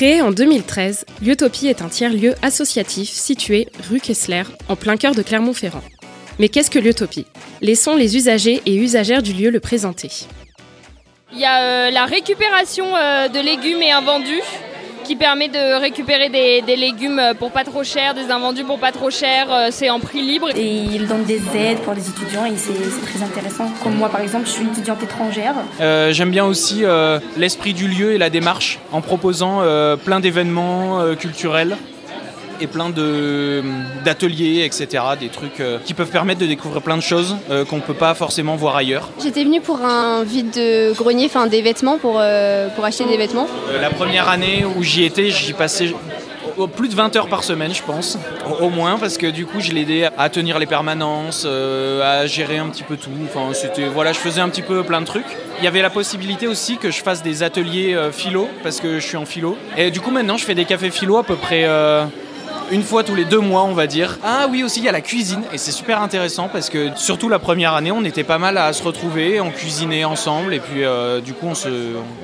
Créé en 2013, Liotopie est un tiers-lieu associatif situé rue Kessler, en plein cœur de Clermont-Ferrand. Mais qu'est-ce que Liotopie Laissons les usagers et usagères du lieu le présenter. Il y a euh, la récupération euh, de légumes et invendus qui permet de récupérer des, des, légumes pour pas trop cher, des invendus pour pas trop cher, euh, c'est en prix libre. Et ils donnent des aides pour les étudiants et c'est très intéressant. Comme moi par exemple, je suis une étudiante étrangère. Euh, J'aime bien aussi euh, l'esprit du lieu et la démarche en proposant plein d'événements culturels et plein d'ateliers, etc. Des trucs euh, qui peuvent permettre de découvrir plein de choses euh, qu'on ne peut pas forcément voir ailleurs. J'étais venue pour un vide de grenier, enfin des vêtements, pour, euh, pour acheter des vêtements. la première année où j'y étais, j'y passais plus de 20 heures par semaine, je pense, au moins, parce que du coup, je l'aidais à tenir les permanences, à gérer un petit peu tout. Enfin, c'était voilà, je faisais un petit peu plein de trucs. Il y avait la possibilité aussi que je fasse des ateliers philo, parce que je suis en philo. Et du coup, maintenant, je fais des cafés philo à peu près une fois tous les deux mois, on va dire. Ah oui, aussi, il y a la cuisine, et c'est super intéressant parce que surtout la première année, on était pas mal à se retrouver, on cuisinait ensemble, et puis euh, du coup, on, se,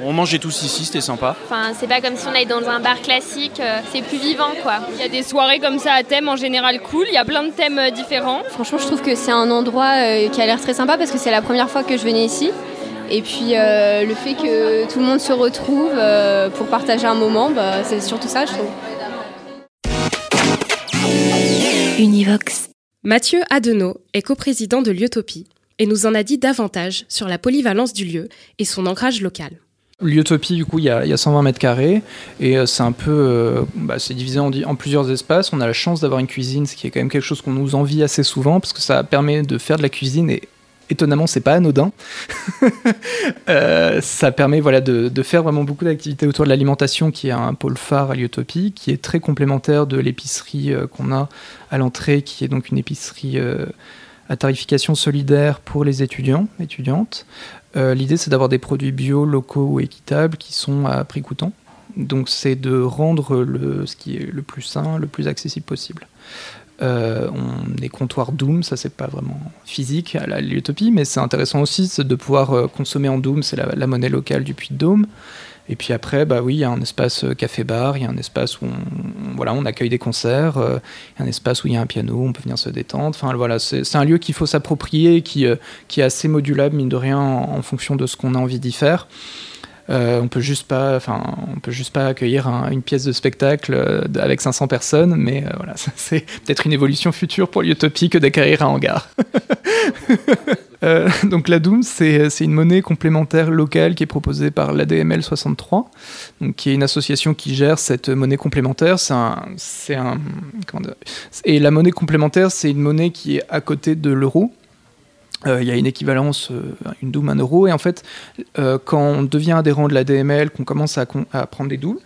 on mangeait tous ici, c'était sympa. Enfin, c'est pas comme si on allait dans un bar classique, euh, c'est plus vivant, quoi. Il y a des soirées comme ça à thème en général cool, il y a plein de thèmes euh, différents. Franchement, je trouve que c'est un endroit qui a l'air très sympa parce que c'est la première fois que je venais ici. Et puis le fait que tout le monde se retrouve pour partager un moment, bah, c'est surtout ça, je trouve. Univox. Mathieu Adenau est coprésident de Liotopie et nous en a dit davantage sur la polyvalence du lieu et son ancrage local. Liotopie, du coup, il y, a, 120 mètres carrés et euh, c'est un peu, euh, bah, c'est divisé en, en, plusieurs espaces. On a la chance d'avoir une cuisine, ce qui est quand même quelque chose qu'on nous envie assez souvent parce que ça permet de faire de la cuisine et étonnamment, c'est pas anodin. euh, ça permet voilà, de, faire vraiment beaucoup d'activités autour de l'alimentation, qui est un pôle phare à Liotopie, qui est très complémentaire de l'épicerie euh, qu'on a à l'entrée, qui est donc une épicerie euh, à tarification solidaire pour les étudiants, étudiantes. L'idée, c'est d'avoir des produits bio, locaux ou équitables qui sont à prix coûtant. Donc, c'est de rendre ce qui est le plus sain, le plus accessible possible. Euh, on est comptoir Doom, ça c'est pas vraiment physique à la Liotopie, mais c'est intéressant aussi de pouvoir euh, consommer en Doom, c'est la, monnaie locale du Puy de Dôme. Et puis après, bah oui, il y a un espace euh, café-bar, il y a un espace où on, voilà, on accueille des concerts, il y a un espace où il y a un piano, on peut venir se détendre. Enfin voilà, c'est un lieu qu'il faut s'approprier, qui, qui est assez modulable, mine de rien, en fonction de ce qu'on a envie d'y faire. Euh, on peut juste pas, enfin, on peut juste pas accueillir une pièce de spectacle euh, avec 500 personnes, mais euh, voilà, c'est peut-être une évolution future pour l'utopie que d'acquérir un hangar. donc la Doom, c'est une monnaie complémentaire locale qui est proposée par l'ADML 63, donc qui est une association qui gère cette monnaie complémentaire. C'est un, un et la monnaie complémentaire, c'est une monnaie qui est à côté de l'euro. Euh, il y a une équivalence, euh, une double, un euro. Et en fait, euh, quand on devient adhérent de la DML, qu'on commence à, prendre des doubles,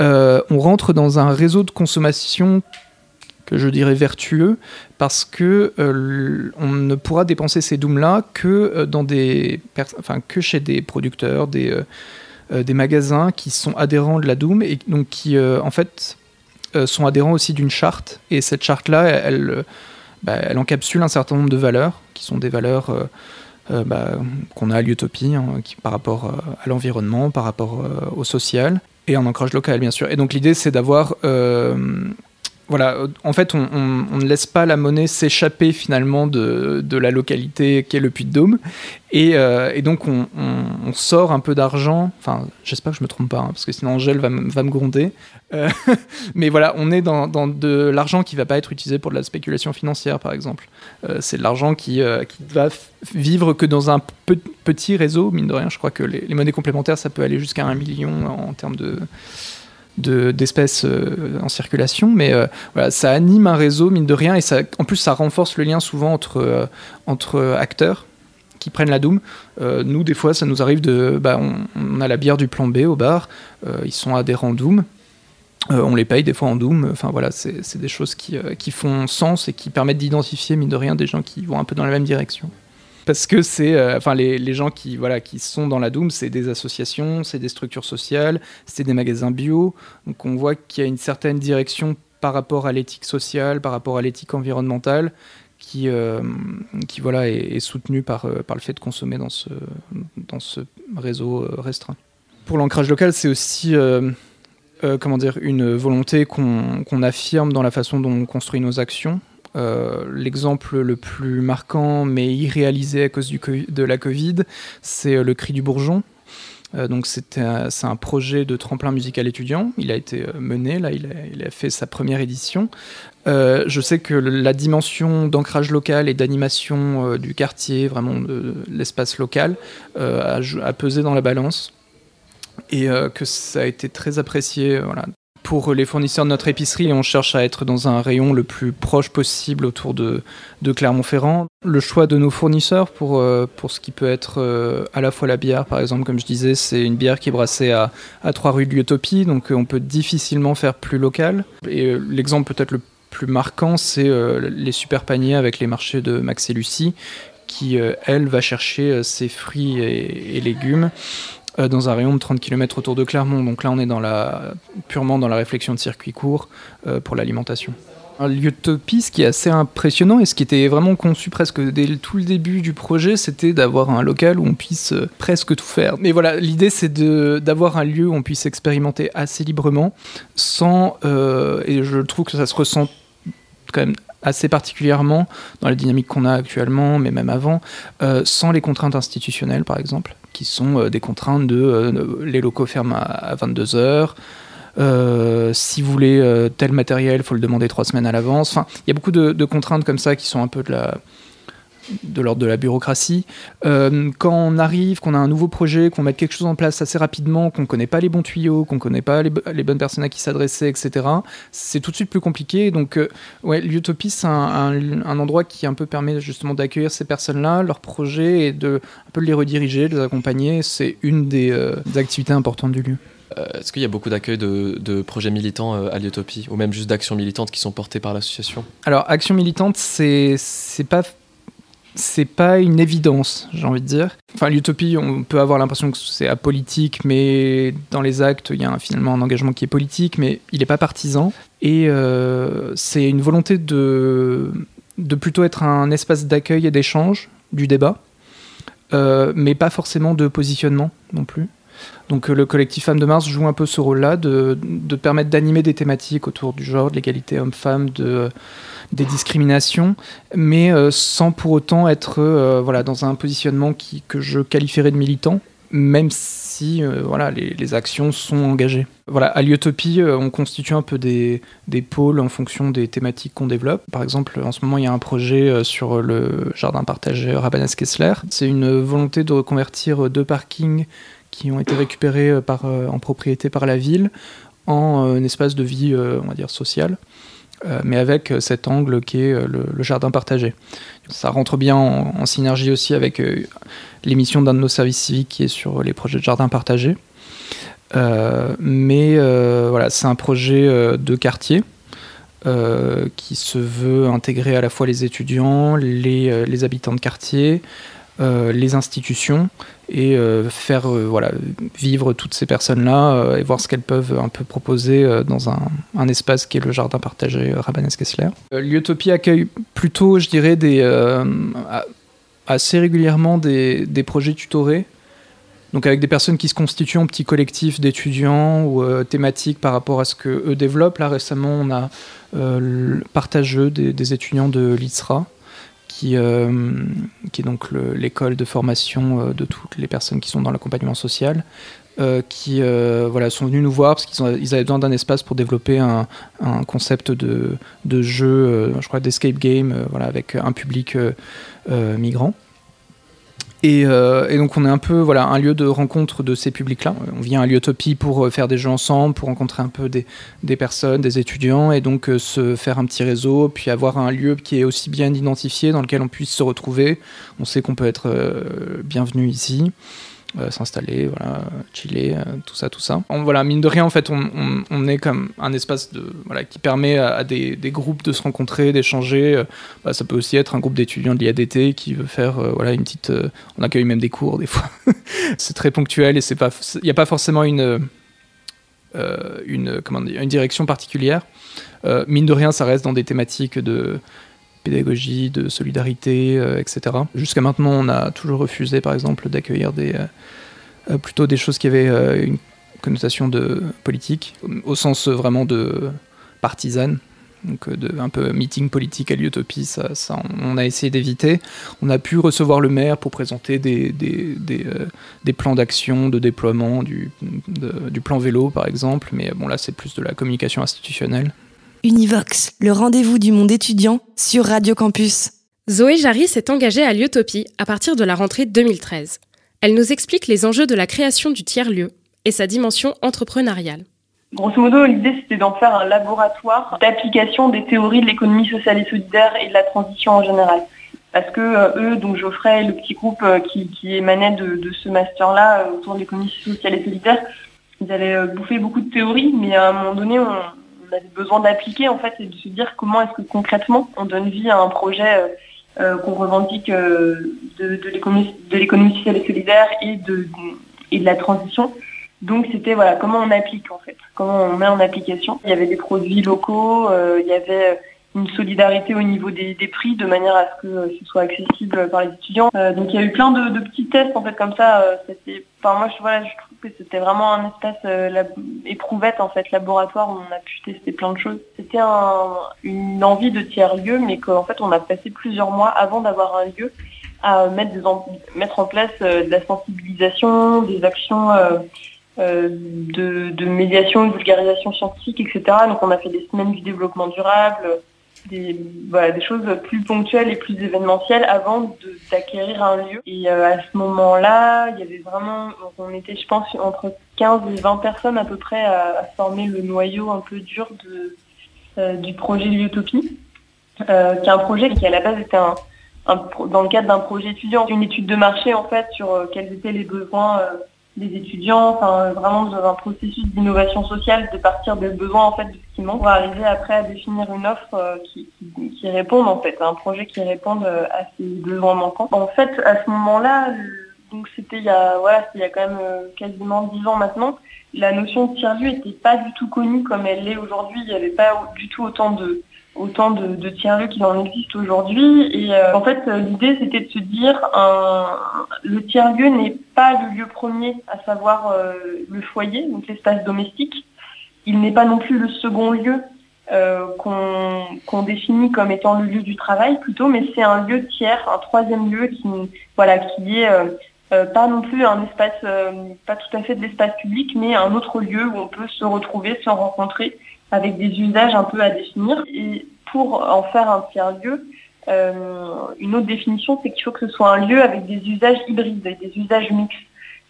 on rentre dans un réseau de consommation que je dirais vertueux, parce que on ne pourra dépenser ces dooms-là que, dans des enfin, que chez des producteurs, des, des magasins qui sont adhérents de la Doom et donc qui, en fait, sont adhérents aussi d'une charte. Et cette charte-là, elle bah, elle encapsule un certain nombre de valeurs, qui sont des valeurs euh, euh, bah, qu'on a à l'utopie, hein, par rapport euh, à l'environnement, par rapport au social, et en ancrage local, bien sûr. Et donc l'idée, c'est d'avoir voilà, en fait, on, ne laisse pas la monnaie s'échapper finalement de, la localité qu'est le Puy-de-Dôme. Et, et, donc, on, sort un peu d'argent. Enfin, j'espère que je me trompe pas, hein, parce que sinon Angèle va, me gronder. Euh, mais voilà, on est dans, de l'argent qui ne va pas être utilisé pour de la spéculation financière, par exemple. Euh, c'est de l'argent qui, euh, qui va vivre que dans un petit réseau, mine de rien. Je crois que les, monnaies complémentaires, ça peut aller jusqu'à un million en termes de d'espèces en circulation, mais voilà, ça anime un réseau, mine de rien, et ça, en plus ça renforce le lien souvent entre, entre acteurs qui prennent la Doom. nous, des fois, ça nous arrive de... Bah, on, on, a la bière du plan B au bar, ils sont adhérents Doom, on les paye des fois en Doom. Enfin voilà, c'est des choses qui, qui, font sens et qui permettent d'identifier, mine de rien, des gens qui vont un peu dans la même direction. Parce que c'est, enfin, les, gens qui, voilà, qui sont dans la Doom, c'est des associations, c'est des structures sociales, c'est des magasins bio. Donc on voit qu'il y a une certaine direction par rapport à l'éthique sociale, par rapport à l'éthique environnementale, qui, euh, qui voilà, est, soutenu par, euh, par le fait de consommer dans ce, dans ce réseau euh, restreint. Pour l'ancrage local, c'est aussi comment dire, une volonté qu'on affirme dans la façon dont on construit nos actions. L'exemple le plus marquant, mais irréalisé à cause du, de la Covid, c'est le cri du bourgeon, euh, donc c'est un projet de tremplin musical étudiant. Il a été euh, mené, là, il a, fait sa première édition. Euh, je sais que la dimension d'ancrage local et d'animation du quartier, vraiment de, l'espace local, a, a, pesé dans la balance et que ça a été très apprécié. Voilà pour les fournisseurs de notre épicerie, on cherche à être dans un rayon le plus proche possible autour de, Clermont-Ferrand. Le choix de nos fournisseurs pour, euh, pour ce qui peut être euh, à la fois la bière, par exemple, comme je disais, c'est une bière qui est brassée à, à 3 rues de l'Utopie, donc euh, on peut difficilement faire plus local. Et l'exemple peut-être le plus marquant, c'est les super paniers avec les marchés de Max et Lucie, qui, elle, va chercher ses fruits et légumes euh, dans un rayon de 30 km autour de Clermont. Donc là, on est purement dans la réflexion de circuit court euh, pour l'alimentation. Un lieu de ce qui est assez impressionnant et ce qui était vraiment conçu presque dès tout le début du projet, c'était d'avoir un local où on puisse euh, presque tout faire. Mais voilà, l'idée c'est d'avoir un lieu où on puisse expérimenter assez librement, sans, et je trouve que ça se ressent quand même assez particulièrement dans la dynamique qu'on a actuellement, mais même avant, sans les contraintes institutionnelles par exemple qui sont euh, des contraintes de euh, les locaux ferment à, 22 heures. Euh, si vous voulez tel matériel, il faut le demander trois semaines à l'avance. Enfin, il y a beaucoup de, contraintes comme ça qui sont un peu de la, de l'ordre de la bureaucratie. Euh, quand on arrive, qu'on a un nouveau projet, qu'on met quelque chose en place assez rapidement, qu'on ne connaît pas les bons tuyaux, qu'on ne connaît pas les, bonnes personnes à qui s'adresser, etc., c'est tout de suite plus compliqué. Donc, euh, ouais, l'Utopie, c'est un, endroit qui un peu permet justement d'accueillir ces personnes-là, leurs projets et de un peu les rediriger, de les accompagner. C'est une des, euh, activités importantes du lieu. Est-ce qu'il y a beaucoup d'accueil de, de, projets militants à l'Utopie, ou même juste d'actions militantes qui sont portées par l'association? Alors, actions militantes, c'est pas c'est pas une évidence, j'ai envie de dire. Enfin, l'utopie, on peut avoir l'impression que c'est apolitique, mais dans les actes, il y a finalement un engagement qui est politique, mais il n'est pas partisan. Et euh, c'est une volonté de, plutôt être un espace d'accueil et d'échange du débat, euh, mais pas forcément de positionnement non plus. Donc euh, le collectif Femmes de Mars joue un peu ce rôle-là, de, de permettre d'animer des thématiques autour du genre, de l'égalité homme-femme, de des discriminations, mais euh, sans pour autant être euh, voilà, dans un positionnement qui, que je qualifierais de militant, même si voilà, les, actions sont engagées. Voilà, à l'Utopie, on constitue un peu des, des, pôles en fonction des thématiques qu'on développe. Par exemple, en ce moment, il y a un projet sur le jardin partagé Rabanès-Kessler. C'est une volonté de reconvertir deux parkings qui ont été récupérés par, en propriété par la ville en un espace de vie, on va dire, sociale. Euh, mais avec euh, cet angle qui est euh, le, jardin partagé. Ça rentre bien en, synergie aussi avec l'émission d'un de nos services civiques qui est sur les projets de jardin partagé. mais voilà, c'est un projet de quartier qui se veut intégrer à la fois les étudiants, les, les habitants de quartier, euh, les institutions et euh, faire euh, voilà, vivre toutes ces personnes-là et voir ce qu'elles peuvent un peu proposer dans un, espace qui est le jardin partagé Rabanès-Kessler. L'Utopie accueille plutôt, je dirais, des, assez régulièrement des, des, projets tutorés. Donc avec des personnes qui se constituent en petits collectifs d'étudiants ou thématiques par rapport à ce qu'eux développent. Là récemment, on a le partageux des, des étudiants de l'ISRA qui, euh, qui est donc l'école de formation euh, de toutes les personnes qui sont dans l'accompagnement social, euh, qui voilà, sont venus nous voir parce qu'ils ils avaient besoin d'un espace pour développer un, un concept de, de jeu, je crois, d'escape game, voilà, avec un public migrant. Euh, et, donc on est un peu voilà un lieu de rencontre de ces publics-là. On vient à l'Utopie pour euh, faire des jeux ensemble, pour rencontrer un peu des, des personnes, des étudiants, et donc euh, se faire un petit réseau, puis avoir un lieu qui est aussi bien identifié, dans lequel on puisse se retrouver. On sait qu'on peut être bienvenu ici. Euh, s'installer, voilà, chiller, euh, tout ça, tout ça. Voilà, mine de rien, en fait, on, on, est comme un espace de, voilà, qui permet à, des, des, groupes de se rencontrer, d'échanger. Euh, bah, ça peut aussi être un groupe d'étudiants de l'IADT qui veut faire, voilà, une petite. On accueille même des cours des fois. c'est très ponctuel et c'est pas, il n'y a pas forcément une, une, comment une direction particulière. mine de rien, ça reste dans des thématiques de pédagogie, de solidarité, euh, etc. Jusqu'à maintenant, on a toujours refusé, par exemple, d'accueillir des, euh, plutôt des choses qui avaient euh, une connotation de politique, au sens vraiment de partisane. Donc de, un peu meeting politique à l'utopie, ça, on a essayé d'éviter. On a pu recevoir le maire pour présenter des, des, des, euh, plans d'action, de déploiement, du, du plan vélo par exemple, mais bon là c'est plus de la communication institutionnelle. Univox, le rendez-vous du monde étudiant sur Radio Campus. Zoé Jarry s'est engagée à l'Utopie à partir de la rentrée 2013. Elle nous explique les enjeux de la création du tiers-lieu et sa dimension entrepreneuriale. Grosso modo, l'idée c'était d'en faire un laboratoire d'application des théories de l'économie sociale et solidaire et de la transition en général. Parce que euh, eux, donc Geoffrey, le petit groupe euh, qui, qui, émanait de, de ce master-là euh, autour de l'économie sociale et solidaire, ils avaient bouffer beaucoup de théories, mais à un moment donné, on, on avait besoin d'appliquer en fait et de se dire comment est-ce que concrètement on donne vie à un projet euh, qu'on revendique euh, de, de l'économie sociale et solidaire et de, et de la transition. Donc c'était voilà comment on applique en fait, comment on met en application. Il y avait des produits locaux, euh, il y avait une solidarité au niveau des, prix de manière à ce que ce soit accessible par les étudiants. Euh, donc il y a eu plein de, petits tests en fait comme ça. Euh, enfin moi je, voilà, c'était vraiment un espace euh, éprouvette en fait laboratoire où on a pu tester plein de choses. C'était un, une envie de tiers lieu, mais qu'en fait on a passé plusieurs mois avant d'avoir un lieu à mettre, en, mettre en place euh, de la sensibilisation, des actions. Euh, de, de, médiation, de vulgarisation scientifique, etc. Donc on a fait des semaines du développement durable, des, choses plus ponctuelles et plus événementielles avant d'acquérir un lieu. Et euh, à ce moment-là, il y avait vraiment, on était, je pense, entre 15 et 20 personnes à peu près à, former le noyau un peu dur de, euh, du projet L'Utopie, euh, qui est un projet qui à la base était un, dans le cadre d'un projet étudiant, une étude de marché en fait sur quels étaient les besoins des étudiants, enfin vraiment dans un processus d'innovation sociale, de partir des besoins en fait de ce qui manque, pour arriver après à définir une offre euh, qui, qui, qui, réponde en fait, un projet qui réponde euh, à ces besoins manquants. En fait, à ce moment-là, donc c'était il y a voilà, il y a quand même euh, quasiment dix ans maintenant, la notion de tiers-lieu n'était pas du tout connue comme elle l'est aujourd'hui. Il n'y avait pas du tout autant de autant de, tiers-lieux qu'il en existe aujourd'hui. Et euh, en fait, l'idée, c'était de se dire, un, le tiers-lieu n'est pas le lieu premier, à savoir euh, le foyer, donc l'espace domestique. Il n'est pas non plus le second lieu euh, qu'on qu définit comme étant le lieu du travail plutôt, mais c'est un lieu tiers, un troisième lieu qui, voilà, qui euh, pas non plus un espace, euh, pas tout à fait de l'espace public, mais un autre lieu où on peut se retrouver, se rencontrer avec des usages un peu à définir. Et pour en faire un tiers-lieu, euh, une autre définition, c'est qu'il faut que ce soit un lieu avec des usages hybrides, des usages mixtes.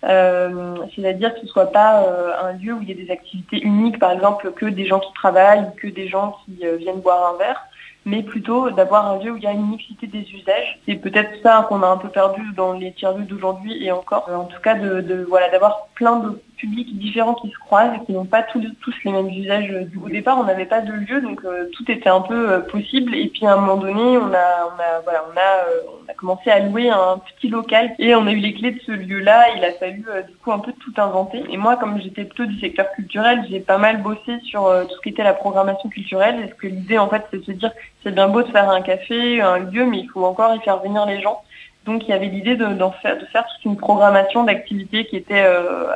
Euh, c'est-à-dire que ce soit pas euh, un lieu où il y a des activités uniques, par exemple que des gens qui travaillent ou que des gens qui euh, viennent boire un verre, mais plutôt d'avoir un lieu où il y a une mixité des usages. C'est peut-être ça qu'on a un peu perdu dans les tiers-lieux d'aujourd'hui et encore. En tout cas, de, de voilà, d'avoir plein de publics différents qui se croisent et qui n'ont pas tous, les mêmes usages. Au départ, on n'avait pas de lieu, donc euh, tout était un peu euh, possible. Et puis à un moment donné, on a, on a, voilà, on a, euh, on a commencé à louer un petit local et on a eu les clés de ce lieu-là. Il a fallu du coup un peu tout inventer. Et moi, comme j'étais plutôt du secteur culturel, j'ai pas mal bossé sur tout ce qui était la programmation culturelle. Est-ce que l'idée, en fait, c'est de se dire, c'est bien beau de faire un café, un lieu, mais il faut encore y faire venir les gens. Donc il y avait l'idée de, faire, toute une programmation d'activités qui était euh,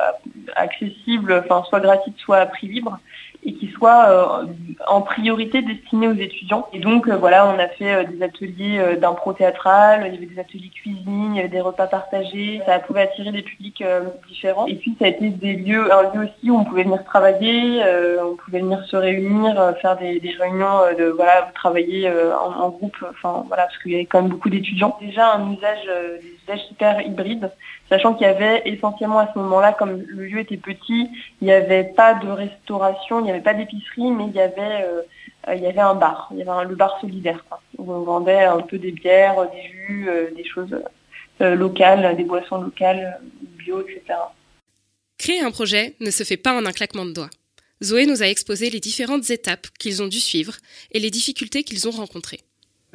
accessible, soit gratuite, soit à prix libre, et qui soit euh, en priorité destinée aux étudiants. Et donc euh, voilà, on a fait euh, des ateliers d'impro théâtral, il y avait des ateliers cuisine, il y avait des repas partagés, ça pouvait attirer des publics différents. Et puis ça a été des lieux, un lieu aussi où on pouvait venir travailler, on pouvait venir se réunir, faire des, des réunions de voilà, travailler en, en, groupe, enfin voilà, parce qu'il y avait quand même beaucoup d'étudiants. Déjà un usage, usages hyper hybrides sachant qu'il y avait essentiellement à ce moment-là, comme le lieu était petit, il n'y avait pas de restauration, il n'y avait pas d'épicerie, mais il y avait, euh, il y avait un bar, il y avait le bar solidaire, où on vendait un peu des bières, des jus, euh, des choses euh, locales, des boissons locales, biblio, etc. Créer un projet ne se fait pas en un claquement de doigts. Zoé nous a exposé les différentes étapes qu'ils ont dû suivre et les difficultés qu'ils ont rencontrées.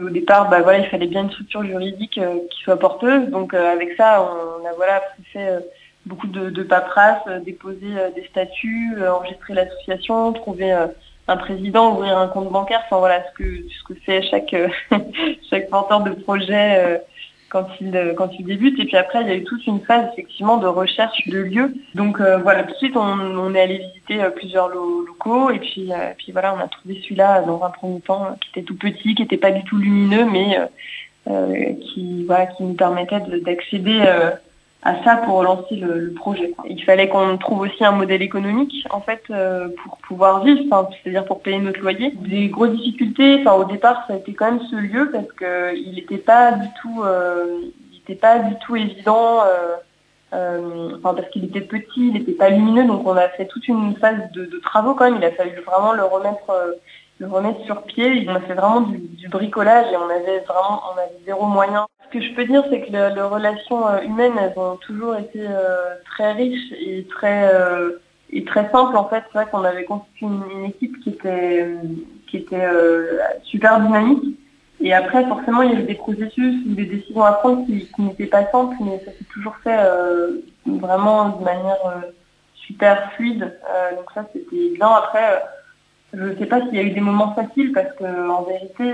Au départ, bah, voilà, il fallait bien une structure juridique euh, qui soit porteuse. Donc euh, avec ça, on a voilà, fait euh, beaucoup de, de paperasse, déposer des statuts, enregistrer l'association, trouver un président, ouvrir un compte bancaire. Enfin voilà, ce que ce que fait chaque chaque porteur de projet quand il, euh, quand il débute. Et puis après, il y a eu toute une phase effectivement de recherche de lieux. Donc euh, voilà, tout de suite, on, on est allé visiter euh, plusieurs locaux. Et puis, puis voilà, on a trouvé celui-là dans un premier temps qui était tout petit, qui n'était pas du tout lumineux, mais qui, voilà, qui nous permettait d'accéder à ça pour lancer le, projet. Il fallait qu'on trouve aussi un modèle économique en fait euh, pour pouvoir vivre, c'est-à-dire pour payer notre loyer. Des grosses difficultés. Enfin, au départ, ça a été quand même ce lieu parce que il n'était pas du tout, euh, il était pas du tout évident. Euh, enfin, parce qu'il était petit, il n'était pas lumineux, donc on a fait toute une phase de, travaux quand même. Il a fallu vraiment le remettre le remettre sur pied. On a fait vraiment du, bricolage et on avait vraiment on avait zéro moyen ce que je peux dire, c'est que les, relations euh, humaines, elles ont toujours été euh, très riches et très euh, et très simples en fait. C'est vrai qu'on avait constitué une, équipe qui était qui était super dynamique. Et après, forcément, il y avait des processus ou des décisions à prendre qui, n'étaient pas simples, mais ça s'est toujours fait vraiment de manière super fluide. donc ça, c'était bien. Après, je ne sais pas s'il y a eu des moments faciles parce que en vérité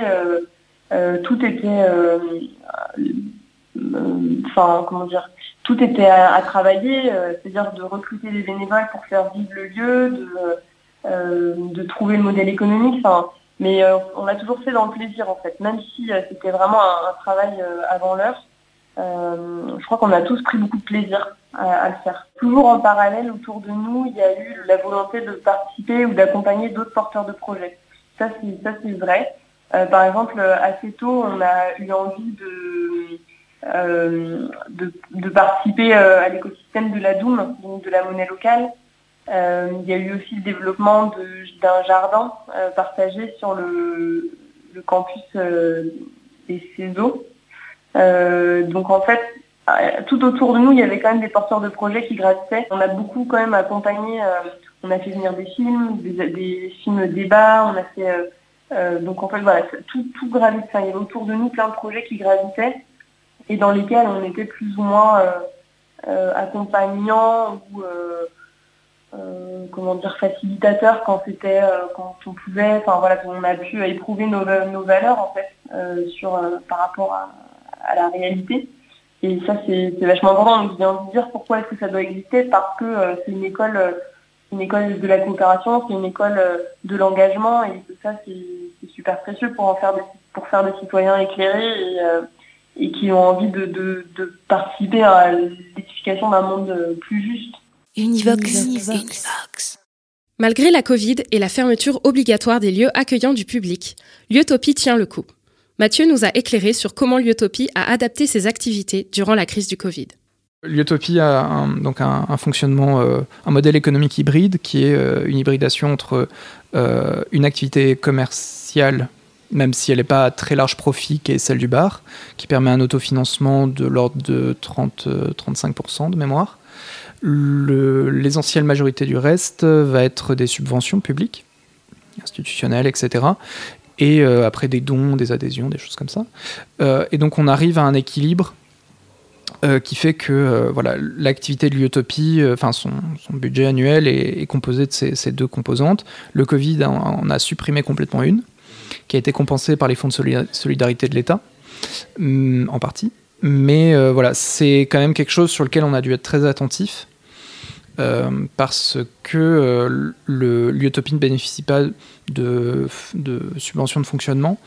euh, tout était, euh, euh, enfin comment dire, tout était à, travailler, c'est-à-dire de recruter des bénévoles pour faire vivre le lieu, de, trouver le modèle économique. Mais on l'a toujours fait dans le plaisir en fait, même si c'était vraiment un, travail avant l'heure. je crois qu'on a tous pris beaucoup de plaisir à, le faire. Toujours en parallèle, autour de nous, il y a eu la volonté de participer ou d'accompagner d'autres porteurs de projets. Ça, c'est vrai. Euh, par exemple, assez tôt, on a eu envie de, euh, de, participer euh, à l'écosystème de la Doom, donc de la monnaie locale. il y a eu aussi le développement d'un jardin partagé sur le, campus des CESO. donc en fait, tout autour de nous, il y avait quand même des porteurs de projets qui gravitaient. On a beaucoup quand même accompagné, on a fait venir des films, des, films débats, on a fait euh, donc en fait voilà, tout, tout il y avait autour de nous plein de projets qui gravitaient et dans lesquels on était plus ou moins euh, euh, accompagnants ou comment dire facilitateurs quand c'était quand on pouvait. Enfin voilà, on a pu éprouver nos, nos valeurs en fait sur par rapport à, la réalité. Et ça c'est vachement important. Donc j'ai envie de dire pourquoi est-ce que ça doit exister parce que c'est une école une école de la coopération, c'est une école euh, de l'engagement et tout ça c'est super précieux pour en faire des, pour faire des citoyens éclairés et, euh, et qui ont envie de, de, de participer à l'édification d'un monde euh, plus juste. Univox. Univox. Malgré la Covid et la fermeture obligatoire des lieux accueillants du public, Liotopie tient le coup. Mathieu nous a éclairé sur comment Liotopie a adapté ses activités durant la crise du Covid. Liotopie a un, donc un, fonctionnement, euh, un modèle économique hybride qui est euh, une hybridation entre euh, une activité commerciale, même si elle n'est pas à très large profit, qui est celle du bar, qui permet un autofinancement de l'ordre de 30-35% de mémoire. L'essentielle majorité du reste va être des subventions publiques, institutionnelles, etc. Et après des dons, des adhésions, des choses comme ça. et donc on arrive à un équilibre euh, qui fait que euh, voilà l'activité de l'Utopie, euh, enfin son, budget annuel est, composé de ces, deux composantes. Le Covid en, a supprimé complètement une, qui a été compensée par les fonds de solidarité de l'État, mm, en partie. Mais voilà, c'est quand même quelque chose sur lequel on a dû être très attentif. parce que l'Utopie ne bénéficie pas de, de subventions de fonctionnement,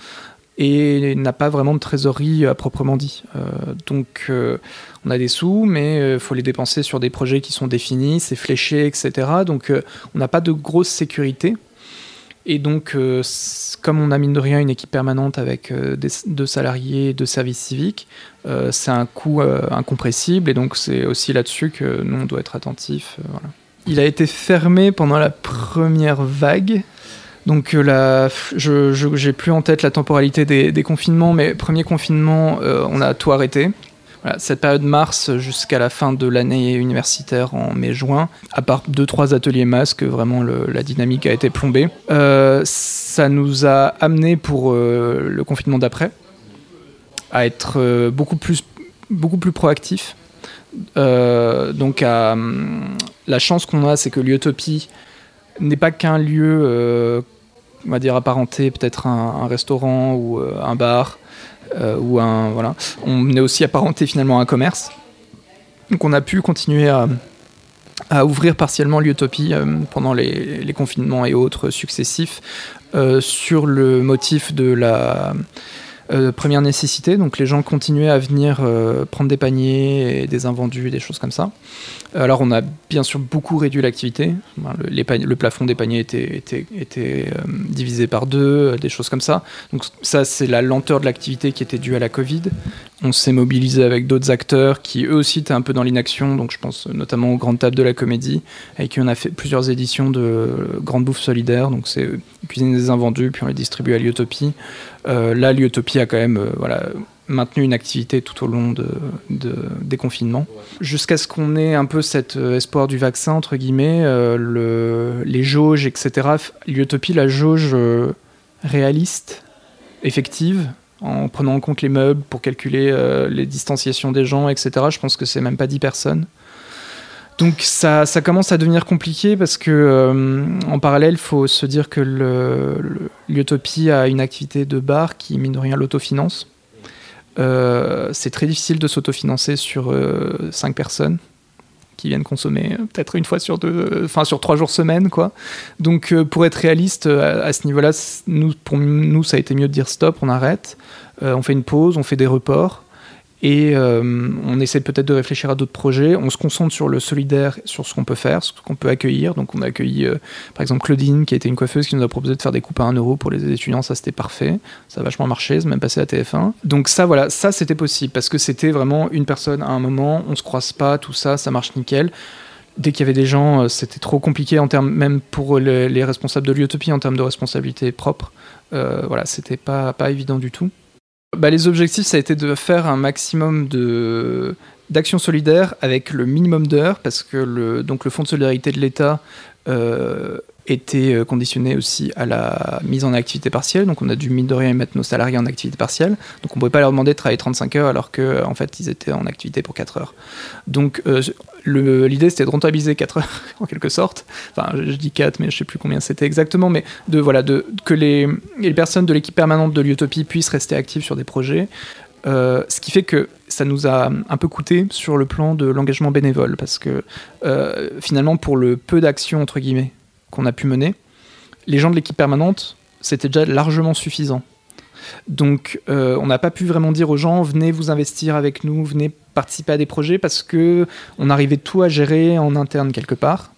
et n'a pas vraiment de trésorerie à proprement dit. Euh, donc euh, on a des sous, mais il euh, faut les dépenser sur des projets qui sont définis, c'est fléché, etc. Donc on n'a pas de grosse sécurité. Et donc, comme on a mine de rien une équipe permanente avec des, deux salariés de service civique, c'est un coût incompressible. Et donc, c'est aussi là-dessus que nous, on doit être attentif. Voilà. Il a été fermé pendant la première vague, donc euh, là, je n'ai plus en tête la temporalité des, confinements, mais premier confinement, euh, on a tout arrêté. Cette période mars jusqu'à la fin de l'année universitaire en mai-juin, à part deux trois ateliers masques, vraiment la dynamique a été plombée. Euh, ça nous a amené pour le confinement d'après à être beaucoup plus beaucoup plus proactif. Donc la chance qu'on a, c'est que l'Utopie n'est pas qu'un lieu, on va dire apparenté, peut-être un, un restaurant ou euh, un bar euh, ou un voilà. On est aussi apparenté finalement à un commerce. Donc on a pu continuer à, à ouvrir partiellement l'Utopie euh, pendant les, confinements et autres successifs sur le motif de la euh, première nécessité. Donc les gens continuaient à venir euh, prendre des paniers et des invendus, des choses comme ça. Alors on a bien sûr beaucoup réduit l'activité. Le, plafond des paniers était, euh, divisé par deux, des choses comme ça. Donc ça c'est la lenteur de l'activité qui était due à la Covid. On s'est mobilisé avec d'autres acteurs qui eux aussi étaient un peu dans l'inaction. Donc je pense notamment aux grandes tables de la comédie, avec qui on a fait plusieurs éditions de Grande Bouffe Solidaire. Donc c'est cuisiner des invendus, puis on les distribue à l'Utopie. Euh, là, l'Utopie a quand même euh, voilà, maintenu une activité tout au long de, de- des confinements. Jusqu'à ce qu'on ait un peu cet euh, espoir du vaccin, entre guillemets, le, les jauges, etc. L'Utopie, la jauge réaliste, effective, en prenant en compte les meubles pour calculer les distanciations des gens, etc. Je pense que c'est même pas 10 personnes. Donc ça, commence à devenir compliqué parce que euh, en parallèle, il faut se dire que l'Utopie a une activité de bar qui, mine de rien, l'autofinance. Euh, c'est très difficile de s'autofinancer sur 5 personnes qui viennent consommer euh, peut-être une fois sur deux, euh, enfin sur trois jours semaine, quoi. Donc euh, pour être réaliste euh, à, ce niveau-là, pour nous, ça a été mieux de dire stop, on arrête, euh, on fait une pause, on fait des reports. Et euh, on essaie peut-être de réfléchir à d'autres projets. On se concentre sur le solidaire, sur ce qu'on peut faire, ce qu'on peut accueillir. Donc on a accueilli euh, par exemple Claudine, qui était une coiffeuse, qui nous a proposé de faire des coupes à 1 euro pour les étudiants. Ça c'était parfait. Ça a vachement marché, c'est même passé à TF1. Donc ça voilà, ça c'était possible parce que c'était vraiment une personne à un moment. On se croise pas, tout ça, ça marche nickel. Dès qu'il y avait des gens, euh, c'était trop compliqué en termes, même pour les, les responsables de l'Utopie, en termes de responsabilité propre. Voilà, c'était pas, pas évident du tout. Bah, les objectifs, ça a été de faire un maximum de d'actions solidaires avec le minimum d'heures, parce que le, donc le fonds de solidarité de l'État était euh, conditionné aussi à la mise en activité partielle, donc on a dû mine de rien mettre nos salariés en activité partielle, donc on ne pouvait pas leur demander de travailler 35 heures alors que en fait ils étaient en activité pour 4 heures. Donc euh, l'idée c'était de rentabiliser 4 heures en quelque sorte, enfin je, dis 4 mais je sais plus combien c'était exactement, mais de voilà de que les, les personnes de l'équipe permanente de l'Utopie puissent rester actives sur des projets. Euh, ce qui fait que ça nous a un peu coûté sur le plan de l'engagement bénévole, parce que euh, finalement, pour le peu d'actions, entre guillemets, qu'on a pu mener, les gens de l'équipe permanente, c'était déjà largement suffisant. Donc, euh, on n'a pas pu vraiment dire aux gens, venez vous investir avec nous, venez participer à des projets, parce que on arrivait tout à gérer en interne quelque part.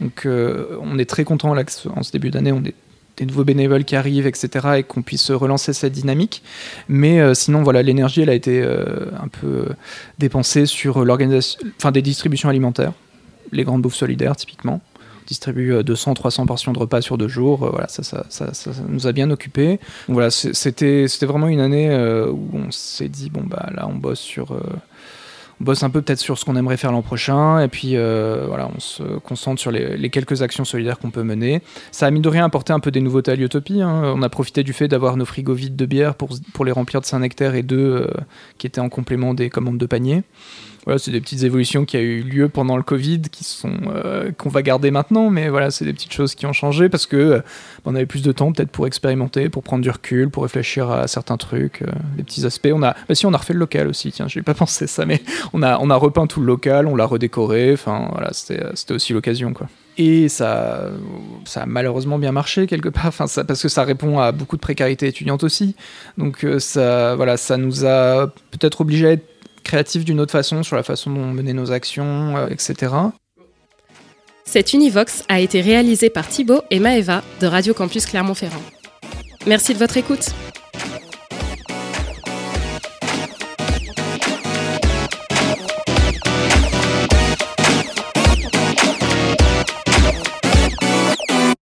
Donc, on est très content là, en ce début d'année, on est des nouveaux bénévoles qui arrivent, etc., et qu'on puisse relancer cette dynamique. Mais euh, sinon, voilà, l'énergie, elle a été euh, un peu euh, dépensée sur l'organisation, enfin des distributions alimentaires, les grandes bouffes solidaires, typiquement. On distribue euh, 200, 300 portions de repas sur deux jours. voilà, ça, ça, ça, ça- nous a bien occupés. Donc voilà, c'était, c'était vraiment une année où on s'est dit, bon, bah là, on bosse sur. On bosse un peu peut-être sur ce qu'on aimerait faire l'an prochain, et puis euh, voilà, on se concentre sur les, quelques actions solidaires qu'on peut mener. Ça a mis de rien apporté un peu des nouveautés à l'Utopie. hein. On a profité du fait d'avoir nos frigos vides de bière pour, pour les remplir de Saint-Nectaire et deux euh, qui étaient en complément des commandes de panier. Voilà, c'est des petites évolutions qui a eu lieu pendant le Covid, qui sont euh, qu'on va garder maintenant, mais voilà, c'est des petites choses qui ont changé parce que euh, on avait plus de temps peut-être pour expérimenter, pour prendre du recul, pour réfléchir à certains trucs, euh, des petits aspects. On a, bah si, on a refait le local aussi. Tiens, j'ai pas pensé ça, mais on a on a repeint tout le local, on l'a redécoré. Enfin voilà, c'était aussi l'occasion quoi. Et ça, ça a malheureusement bien marché quelque part, enfin, ça, parce que ça répond à beaucoup de précarité étudiante aussi. Donc ça, voilà, ça nous a peut-être obligé à être créatifs d'une autre façon sur la façon dont on menait nos actions, euh, etc. Cet Univox a été réalisé par Thibaut et Maëva de Radio Campus Clermont-Ferrand. Merci de votre écoute.